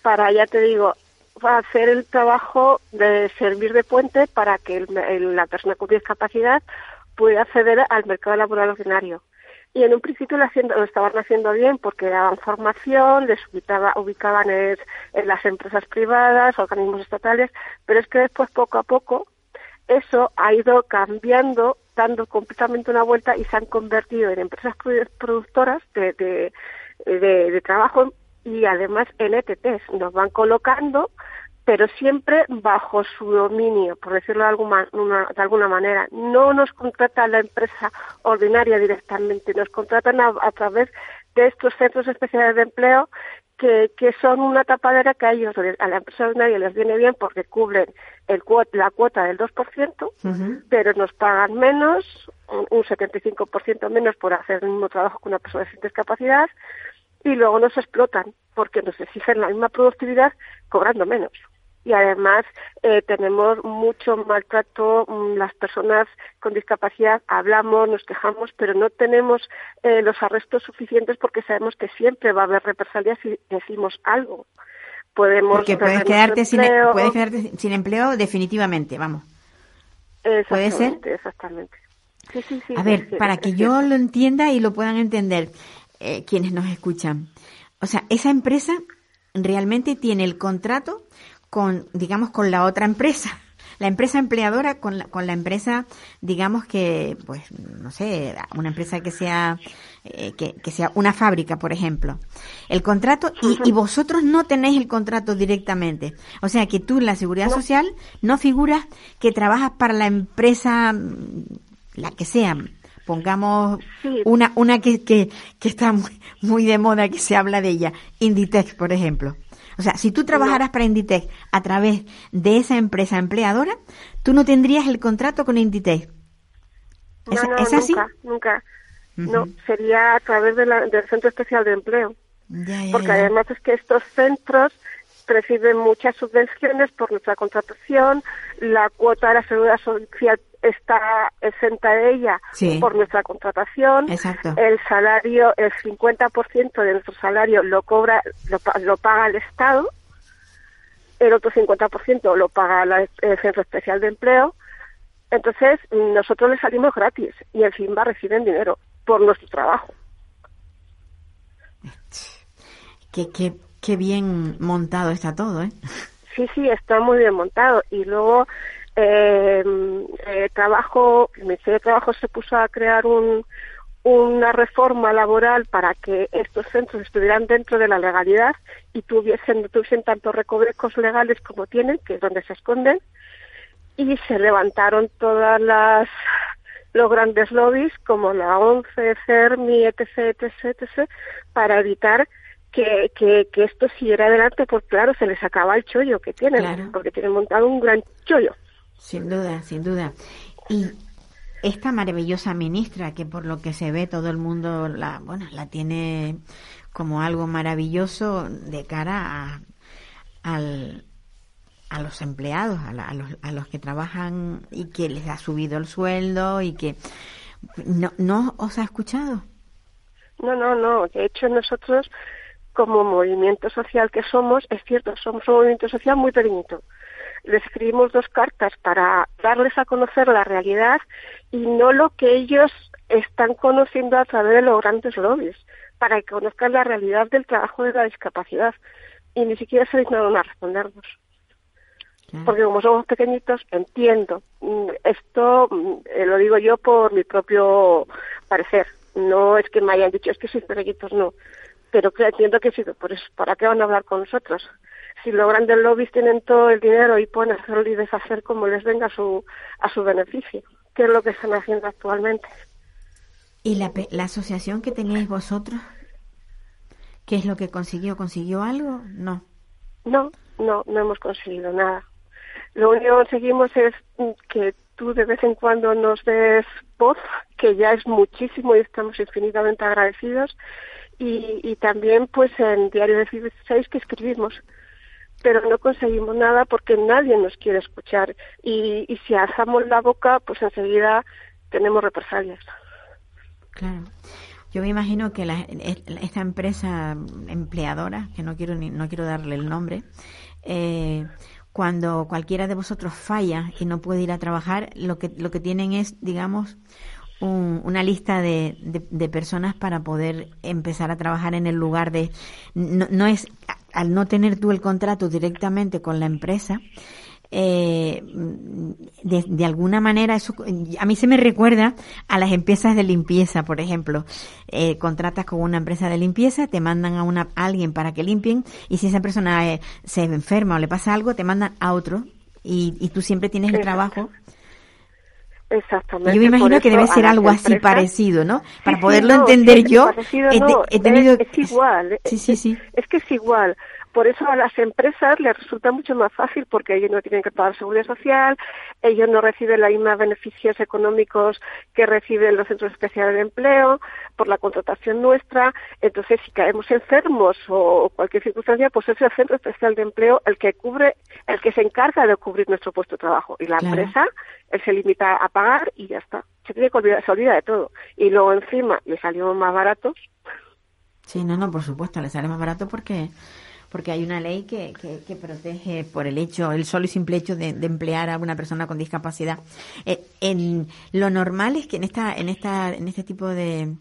para, ya te digo, hacer el trabajo de servir de puente para que la persona con discapacidad pueda acceder al mercado laboral ordinario y en un principio lo, haciendo, lo estaban haciendo bien porque daban formación, les ubicaban en, las empresas privadas, organismos estatales, pero es que después poco a poco eso ha ido cambiando, dando completamente una vuelta y se han convertido en empresas productoras de, trabajo y además en ETTs. Nos van colocando pero siempre bajo su dominio, por decirlo de alguna, de alguna manera. No nos contrata la empresa ordinaria directamente, nos contratan a, través de estos centros especiales de empleo que, que, son una tapadera que a ellos, a la empresa ordinaria les viene bien porque cubren el la cuota del 2%, pero nos pagan menos, un 75% menos por hacer el mismo trabajo que una persona sin discapacidad, y luego nos explotan porque nos exigen la misma productividad cobrando menos y además eh, tenemos mucho maltrato mm, las personas con discapacidad hablamos nos quejamos pero no tenemos eh, los arrestos suficientes porque sabemos que siempre va a haber represalias si decimos algo. Podemos porque puedes quedarte sin puedes quedarte sin empleo definitivamente vamos. Puede ser exactamente sí, sí, sí, a ver para que yo lo entienda y lo puedan entender eh, quienes nos escuchan. O sea esa empresa realmente tiene el contrato con, digamos, con la otra empresa. La empresa empleadora con la, con la empresa, digamos que, pues, no sé, una empresa que sea, eh, que, que, sea una fábrica, por ejemplo. El contrato, y, y, vosotros no tenéis el contrato directamente. O sea que tú en la seguridad social no figuras que trabajas para la empresa, la que sea, pongamos una, una que, que, que está muy, muy de moda, que se habla de ella, Inditex, por ejemplo. O sea, si tú trabajaras para Inditex a través de esa empresa empleadora, tú no tendrías el contrato con Inditex. ¿Es, no, ¿es así? Nunca, No, sería a través del Centro Especial de Empleo. Porque además es que estos centros reciben muchas subvenciones por nuestra contratación, la cuota de la seguridad social está exenta de ella por nuestra contratación, el salario, el 50% de nuestro salario lo cobra, lo, paga el Estado, el otro 50% lo paga el Centro Especial de Empleo, entonces nosotros le salimos gratis y encima reciben dinero por nuestro trabajo. ¿Qué, qué, Qué bien montado está todo, ¿eh? Sí, sí, está muy bien montado. Y luego, eh, eh, trabajo, el Ministerio de Trabajo se puso a crear un, una reforma laboral para que estos centros estuvieran dentro de la legalidad y tuviesen, tuviesen tantos recovecos legales como tienen, que es donde se esconden, y se levantaron todas las los grandes lobbies como la ONCE, CERMI, etc., etc., etc., para evitar que, que, que esto siguiera adelante, pues claro, se les acaba el chollo que tienen, porque tienen montado un gran chollo. Sin duda, sin duda. Y esta maravillosa ministra, que por lo que se ve todo el mundo la, bueno, la tiene como algo maravilloso de cara a, al, a los empleados, a, a, los, a los que trabajan y que les ha subido el sueldo y que no, no os ha escuchado. No, no, no. De hecho, nosotros, como movimiento social que somos, es cierto, somos un movimiento social muy pequeñito. Les escribimos dos cartas para darles a conocer la realidad y no lo que ellos están conociendo a través de los grandes lobbies, para que conozcan la realidad del trabajo de la discapacidad. Y ni siquiera se dignaron a respondernos. Porque como somos pequeñitos, entiendo. Mm, esto mm, eh, lo digo yo por mi propio parecer. No es que me hayan dicho, es que sois pequeñitos, no. Pero que entiendo que sí, por eso, ¿para qué van a hablar con nosotros? Si los grandes lobbies tienen todo el dinero y pueden hacerlo y deshacer como les venga a su, a su beneficio, ¿qué es lo que están haciendo actualmente? ¿Y la, la asociación que teníais vosotros? ¿Qué es lo que consiguió? ¿Consiguió algo? No. No, no, no hemos conseguido nada. Lo único que conseguimos es que tú de vez en cuando nos des voz, que ya es muchísimo y estamos infinitamente agradecidos, y, también pues en Diario de 16 que escribimos pero no conseguimos nada porque nadie nos quiere escuchar y, y si alzamos la boca pues enseguida tenemos represalias. Claro. Yo me imagino que la, esta empresa empleadora, que no quiero ni, no quiero darle el nombre, eh, cuando cualquiera de vosotros falla y no puede ir a trabajar, lo que, lo que tienen es, digamos, una lista de, de, personas para poder empezar a trabajar en el lugar de... No, no es, al no tener tú el contrato directamente con la empresa, eh, de, de, alguna manera eso a mí se me recuerda a las empresas de limpieza por ejemplo. Eh, contratas con una empresa de limpieza te mandan a una alguien para que limpien y si esa persona eh, se enferma o le pasa algo te mandan a otro y, y tú siempre tienes el trabajo Exactamente. Yo me imagino que debe ser algo así parecido, ¿no? Para poderlo entender yo, he, tenido... Es, igual. Sí, sí, sí. Es que es igual. Por eso a las empresas les resulta mucho más fácil porque ellos no tienen que pagar seguridad social, ellos no reciben los mismos beneficios económicos que reciben los centros especiales de empleo por la contratación nuestra. Entonces, si caemos enfermos o cualquier circunstancia, pues es el centro especial de empleo el que cubre, el que se encarga de cubrir nuestro puesto de trabajo. Y la empresa, él se limita a pagar y ya está. Se tiene que olvidar, se olvida de todo. Y luego encima le salimos más baratos. Sí, no, no, por supuesto, le sale más barato porque porque hay una ley que, que, protege por el hecho, el solo y simple hecho de, emplear a una persona con discapacidad. Eh, en lo normal es que en esta, en esta, en este tipo de,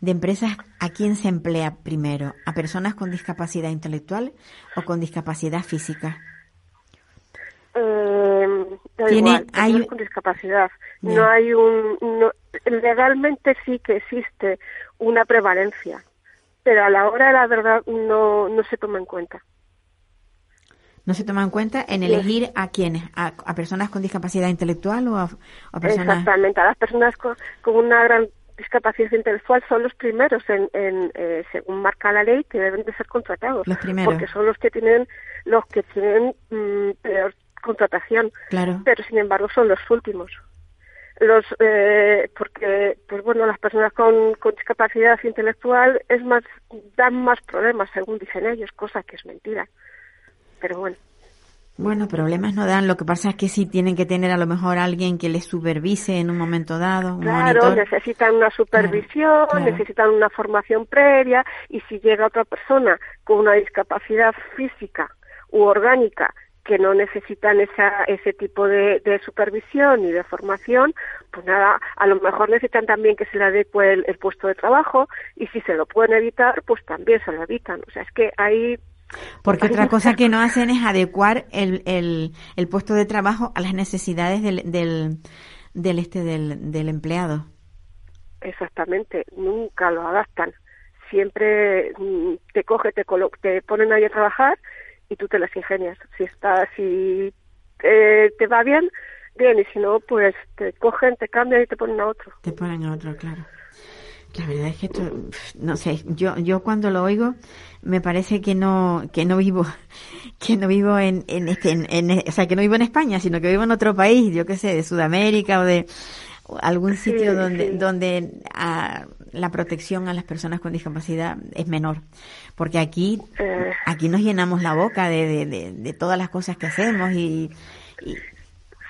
de empresas, ¿a quién se emplea primero? ¿A personas con discapacidad intelectual o con discapacidad física? Eh, Tiene, hay con discapacidad. No hay un, legalmente sí que existe una prevalencia pero a la hora de la verdad no, no se toma en cuenta. ¿No se toma en cuenta en elegir a quiénes? ¿A, personas con discapacidad intelectual o a, personas...? Exactamente, a las personas con, una gran discapacidad intelectual son los primeros, en, en eh, según marca la ley, que deben de ser contratados. Los primeros. Porque son los que tienen, los que tienen mm, peor contratación. Claro. Pero sin embargo son los últimos los eh, porque pues bueno las personas con, con, discapacidad intelectual es más dan más problemas según dicen ellos cosa que es mentira. Pero bueno. Bueno problemas no dan lo que pasa es que sí tienen que tener a lo mejor alguien que les supervise en un momento dado claro necesitan una supervisión necesitan una formación previa y si llega otra persona con una discapacidad física u orgánica que no necesitan esa, ese tipo de, supervisión y de formación, pues nada, a lo mejor necesitan también que se le adecue el, puesto de trabajo y si se lo pueden evitar, pues también se lo evitan. O sea, es que hay porque otra cosa que no hacen es adecuar el, el, el puesto de trabajo a las necesidades del, del, del este del, del empleado. Exactamente, nunca lo adaptan. Siempre mm, te coge, te, te ponen ahí a trabajar y tú te las ingenias. Si está, si eh, te va bien, bien, y si no, pues te cogen, te cambian y te ponen a otro. Te ponen a otro, claro. La verdad es que esto, no sé, yo, yo cuando lo oigo me parece que no, que no vivo, que no vivo en, en este, en, o sea, que no vivo en España, sino que vivo en otro país, yo qué sé, de Sudamérica o de algún sitio donde, donde ah, la protección a las personas con discapacidad es menor porque aquí eh. aquí nos llenamos la boca de, de, de, todas las cosas que hacemos y,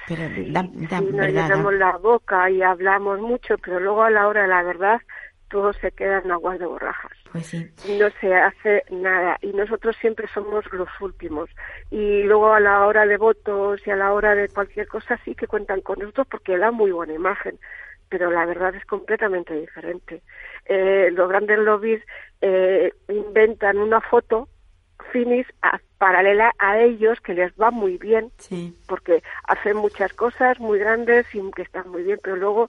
pero nos llenamos la boca y hablamos mucho pero luego a la hora de la verdad todo se queda en aguas de borrajas. Pues sí. No se hace nada y nosotros siempre somos los últimos. Y luego a la hora de votos y a la hora de cualquier cosa sí que cuentan con nosotros porque da muy buena imagen, pero la verdad es completamente diferente. Eh, los grandes lobbies eh, inventan una foto finis paralela a ellos que les va muy bien porque hacen muchas cosas muy grandes y que están muy bien pero luego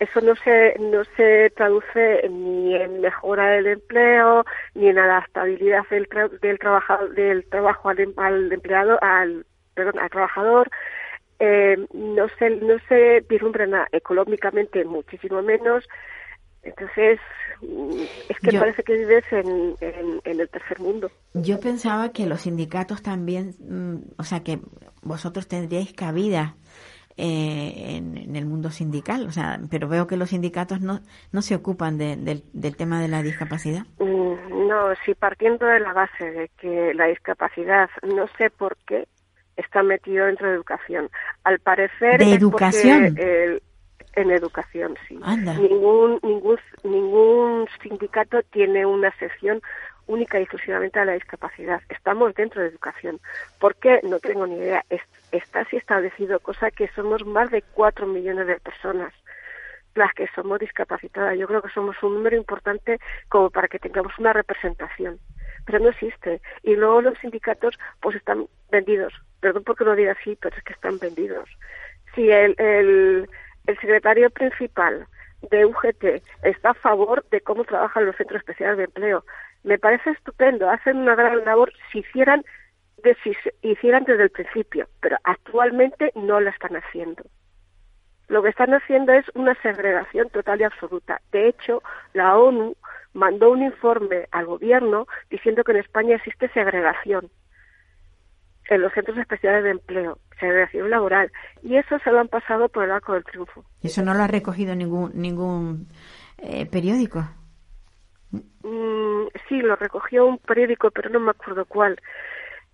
eso no se no se traduce ni en mejora del empleo ni en adaptabilidad del del trabajador del trabajo al, al empleado al perdón al trabajador eh, no se no se vislumbra económicamente muchísimo menos entonces, mm, es que parece que vives en, en, el tercer mundo. Yo pensaba que los sindicatos también, mm, o sea, que vosotros tendríais cabida eh, en, el mundo sindical, o sea, pero veo que los sindicatos no, no se ocupan del, del tema de la discapacidad. Mm, no, sí, partiendo de la base de que la discapacidad, no sé por qué, está metido dentro de educación. Al parecer. ¿De educación? El, en educación, sí. Ningún, ningún, ningún sindicato tiene una sección única y exclusivamente a la discapacidad. Estamos dentro de educación. ¿Por qué? No tengo ni idea. Está así establecido, cosa que somos más de cuatro millones de personas las que somos discapacitadas. Yo creo que somos un número importante como para que tengamos una representación. Pero no existe. Y luego los sindicatos pues están vendidos. Perdón porque lo diga así, pero es que están vendidos. Si el, el el secretario principal de UGT está a favor de cómo trabajan los centros especiales de empleo. Me parece estupendo, hacen una gran labor si hicieran, si hicieran desde el principio, pero actualmente no la están haciendo. Lo que están haciendo es una segregación total y absoluta. De hecho, la ONU mandó un informe al gobierno diciendo que en España existe segregación en los centros especiales de empleo, segregación laboral, y eso se lo han pasado por el arco del triunfo. ¿Y eso no lo ha recogido ningún ningún eh, periódico? Mm, sí, lo recogió un periódico, pero no me acuerdo cuál.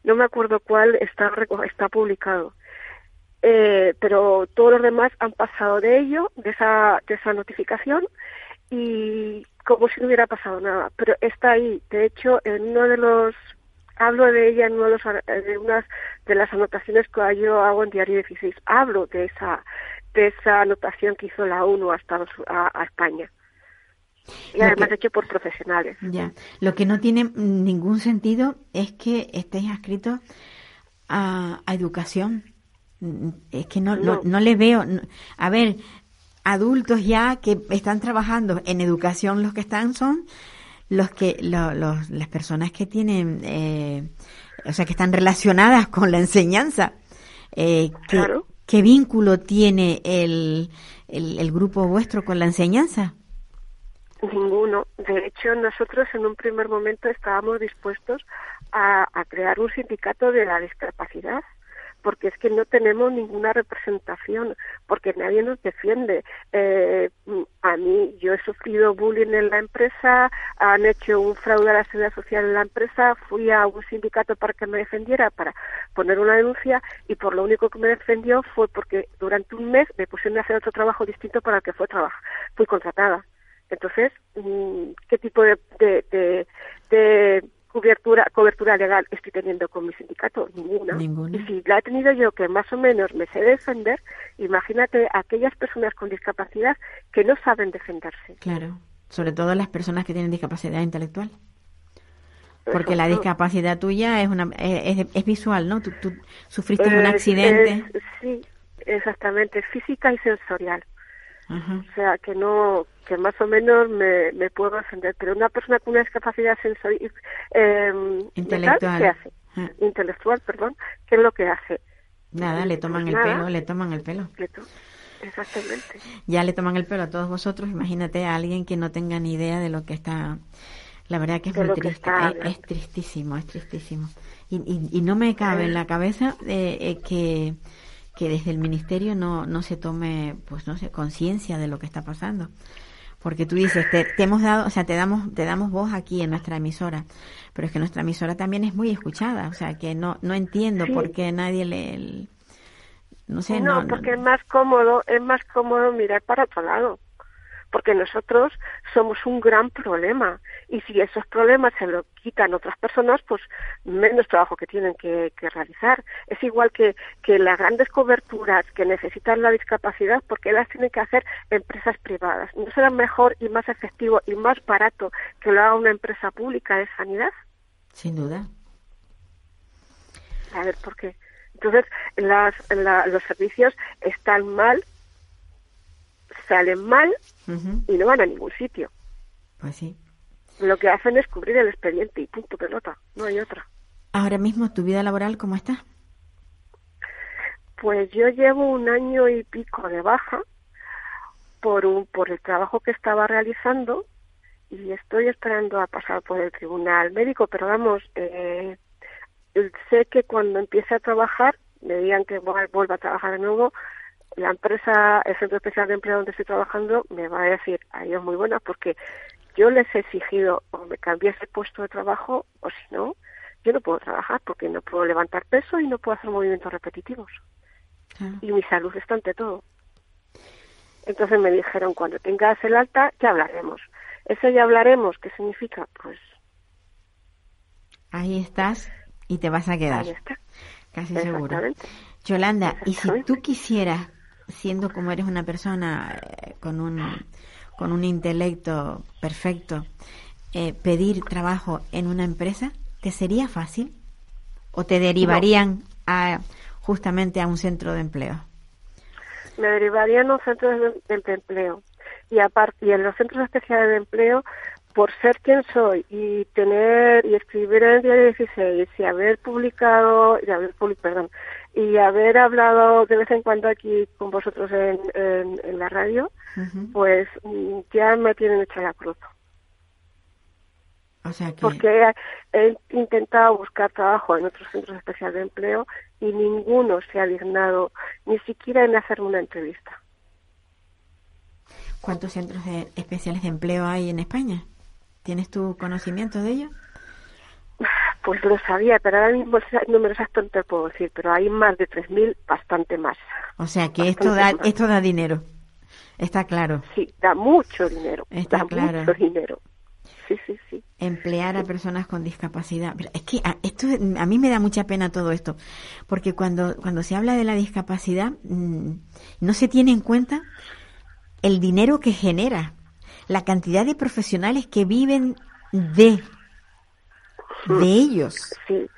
No me acuerdo cuál está está publicado. Eh, pero todos los demás han pasado de ello, de esa, de esa notificación, y como si no hubiera pasado nada. Pero está ahí. De hecho, en uno de los hablo de ella en uno de, los, unas de las anotaciones que yo hago en Diario 16. Hablo de esa de esa anotación que hizo la ONU a, a, España. Y además hecho por profesionales. Ya. Lo que no tiene ningún sentido es que estéis adscritos a, a educación. Es que no, no. no, le veo. a ver, adultos ya que están trabajando en educación, los que están son los que los, las personas que tienen eh, o sea que están relacionadas con la enseñanza eh, ¿qué, vínculo tiene el, el, grupo vuestro con la enseñanza ninguno de hecho nosotros en un primer momento estábamos dispuestos a crear un sindicato de la discapacidad porque es que no tenemos ninguna representación, porque nadie nos defiende. Eh, a mí, yo he sufrido bullying en la empresa, han hecho un fraude a la seguridad social en la empresa, fui a un sindicato para que me defendiera, para poner una denuncia, y por lo único que me defendió fue porque durante un mes me pusieron a hacer otro trabajo distinto para el que fue trabajo. Fui contratada. Entonces, mm, ¿qué tipo de, de, de cobertura, cobertura legal estoy teniendo con mi sindicato? Ninguna. Y si la he tenido yo, que más o menos me sé defender, imagínate aquellas personas con discapacidad que no saben defenderse. Claro, sobre todo las personas que tienen discapacidad intelectual. Porque la discapacidad tuya es una es, es visual, ¿no? Tú, sufriste un accidente. sí, exactamente, física y sensorial. O sea, que no, que más o menos me, me puedo defender. Pero una persona con una discapacidad sensorial, eh, intelectual, ¿qué hace? Intelectual, perdón, ¿qué es lo que hace? Nada, le toman el pelo, le toman el pelo. Exactamente. Ya le toman el pelo a todos vosotros. Imagínate a alguien que no tenga ni idea de lo que está. La verdad que es muy triste. Es, tristísimo, es tristísimo. Y, y, y no me cabe en la cabeza eh, eh, que que desde el ministerio no, no se tome, pues no sé, conciencia de lo que está pasando. Porque tú dices, te, hemos dado, o sea, te damos, te damos voz aquí en nuestra emisora, pero es que nuestra emisora también es muy escuchada, o sea, que no, no entiendo por qué nadie le, no sé, no, no porque es más cómodo, es más cómodo mirar para otro lado porque nosotros somos un gran problema y si esos problemas se lo quitan otras personas, pues menos trabajo que tienen que, realizar. Es igual que, que las grandes coberturas que necesitan la discapacidad, porque las tienen que hacer empresas privadas. ¿No será mejor y más efectivo y más barato que lo haga una empresa pública de sanidad? Sin duda. A ver, ¿por qué? Entonces, las, los servicios están mal, salen mal y no van a ningún sitio. Pues sí. Lo que hacen es cubrir el expediente y punto pelota, no hay otra. Ahora mismo, ¿tu vida laboral cómo está? Pues yo llevo un año y pico de baja por, un, por el trabajo que estaba realizando y estoy esperando a pasar por el tribunal médico, pero vamos, eh, sé que cuando empiece a trabajar, me digan que vuelva a trabajar de nuevo, la empresa, el centro especial de empleo donde estoy trabajando, me va a decir, a ellos muy buena, porque yo les he exigido o me cambié ese puesto de trabajo, o si no, yo no puedo trabajar porque no puedo levantar peso y no puedo hacer movimientos repetitivos. Y mi salud está ante todo. Entonces me dijeron, cuando tengas el alta, ya hablaremos. Eso ya hablaremos, ¿qué significa? Pues... Ahí estás y te vas a quedar. Casi seguro. Yolanda, y si tú quisieras, siendo como eres una persona eh, con un, con un intelecto perfecto, eh, pedir trabajo en una empresa, ¿te sería fácil? ¿O te derivarían a, justamente a un centro de empleo? Me derivarían a un centro de, empleo. Y, aparte, y en los centros especiales de empleo por ser quien soy y tener y escribir en el diario 16 y haber publicado y haber perdón y haber hablado de vez en cuando aquí con vosotros en, en, la radio pues mm, ya me tienen hecha la cruz porque he, intentado buscar trabajo en otros centros especiales de empleo y ninguno se ha dignado ni siquiera en hacerme una entrevista ¿Cuántos centros especiales de empleo hay en España? ¿Tienes tu conocimiento de ello? Pues lo sabía, pero ahora mismo el número exacto no te puedo decir, pero hay más de 3.000, bastante más. O sea que esto da, esto da dinero, está claro. Sí, da mucho dinero, está da claro. mucho dinero. Sí, sí, sí. Emplear a personas con discapacidad. es que a, esto, a mí me da mucha pena todo esto, porque cuando, cuando se habla de la discapacidad, mm, no se tiene en cuenta el dinero que genera la cantidad de profesionales que viven de, de ellos. Sí,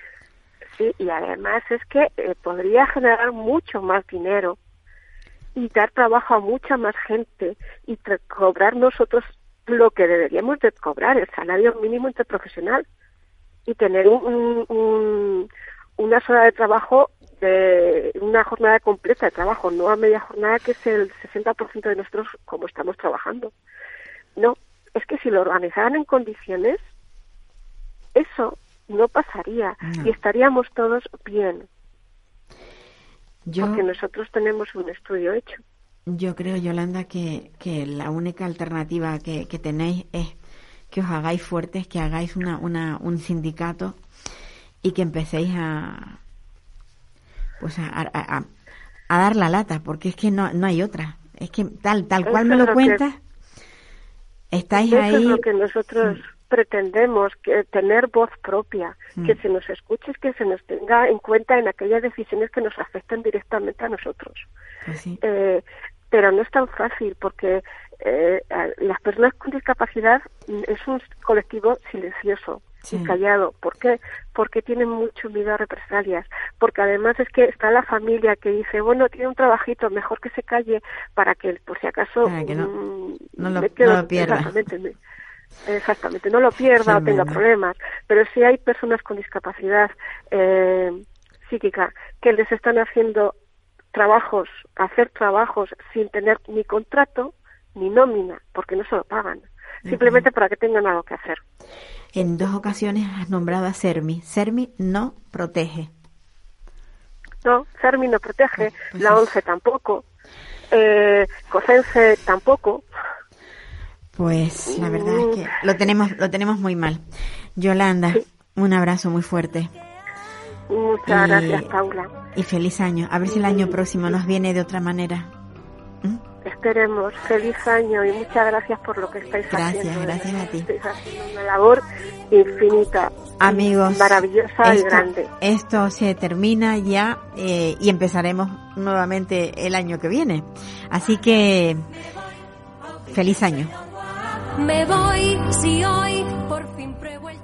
sí, y además es que eh, podría generar mucho más dinero y dar trabajo a mucha más gente y cobrar nosotros lo que deberíamos de cobrar, el salario mínimo interprofesional y tener un, un, una hora de trabajo de una jornada completa de trabajo, no a media jornada que es el 60% de nosotros como estamos trabajando. No, es que si lo organizaran en condiciones, eso no pasaría y estaríamos todos bien. porque nosotros tenemos un estudio hecho. Yo creo, Yolanda, que, que la única alternativa que, que tenéis es que os hagáis fuertes, que hagáis una, una, un sindicato y que empecéis a pues a, a, a, dar la lata, porque es que no, no hay otra. Es que tal, tal cual me lo cuentas, Estáis Eso ahí. es lo que nosotros pretendemos, que tener voz propia, que se nos escuche, que se nos tenga en cuenta en aquellas decisiones que nos afectan directamente a nosotros. Pues eh, pero no es tan fácil porque eh, las personas con discapacidad mm, es un colectivo silencioso y callado. ¿Por qué? Porque tienen mucho miedo a represalias. Porque además es que está la familia que dice, bueno, tiene un trabajito, mejor que se calle para que, por si acaso, no, mm, no, lo, pierda. Exactamente, exactamente, no lo pierda o tenga problemas. Pero si hay personas con discapacidad eh, psíquica que les están haciendo trabajos, hacer trabajos sin tener ni contrato ni nómina, porque no se lo pagan, simplemente para que tengan algo que hacer. En dos ocasiones has nombrado a CERMI. CERMI no protege. No, CERMI no protege, pues la ONCE tampoco, eh, COSENSE tampoco. Pues la verdad es que lo tenemos, lo tenemos muy mal. Yolanda, un abrazo muy fuerte. Muchas gracias, Paula. Y feliz año. A ver si el año próximo nos viene de otra manera. ¿Mm? queremos. Feliz año y muchas gracias por lo que estáis haciendo. Gracias, gracias a ti. Estáis haciendo una labor infinita. Amigos, maravillosa y grande. Esto se termina ya eh, y empezaremos nuevamente el año que viene. Así que feliz año. Me voy si hoy por fin pruebo el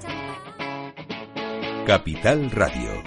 Capital Radio